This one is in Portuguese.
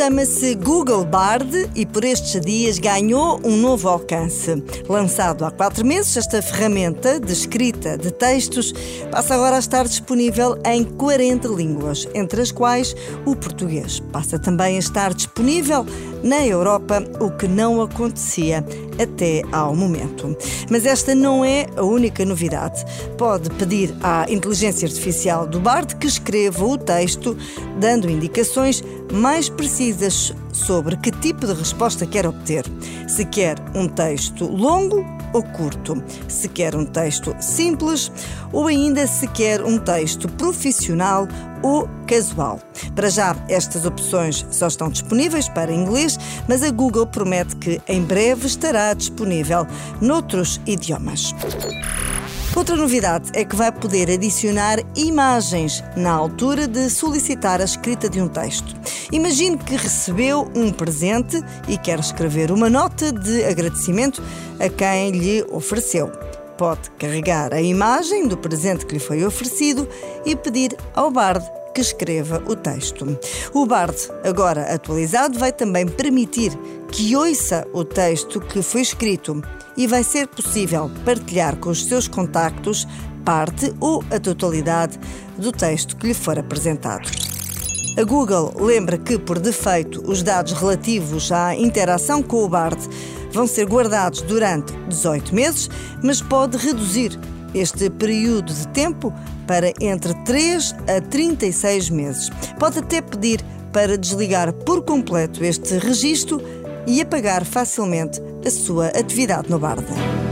Chama-se Google Bard e por estes dias ganhou um novo alcance. Lançado há quatro meses, esta ferramenta de escrita de textos passa agora a estar disponível em 40 línguas, entre as quais o português. Passa também a estar disponível na Europa, o que não acontecia até ao momento. Mas esta não é a única novidade. Pode pedir à inteligência artificial do Bard que escreva o texto, dando indicações mais precisas sobre que tipo de resposta quer obter. Se quer um texto longo ou curto, se quer um texto simples ou ainda se quer um texto profissional ou casual. Para já, estas opções só estão disponíveis para inglês, mas a Google promete que em breve estará disponível noutros idiomas. Outra novidade é que vai poder adicionar imagens na altura de solicitar a escrita de um texto. Imagine que recebeu um presente e quer escrever uma nota de agradecimento a quem lhe ofereceu. Pode carregar a imagem do presente que lhe foi oferecido e pedir ao Bard que escreva o texto. O Bard, agora atualizado, vai também permitir que ouça o texto que foi escrito e vai ser possível partilhar com os seus contactos parte ou a totalidade do texto que lhe for apresentado. A Google lembra que, por defeito, os dados relativos à interação com o Bard vão ser guardados durante 18 meses, mas pode reduzir este período de tempo para entre 3 a 36 meses. Pode até pedir para desligar por completo este registro e apagar facilmente a sua atividade no Barda.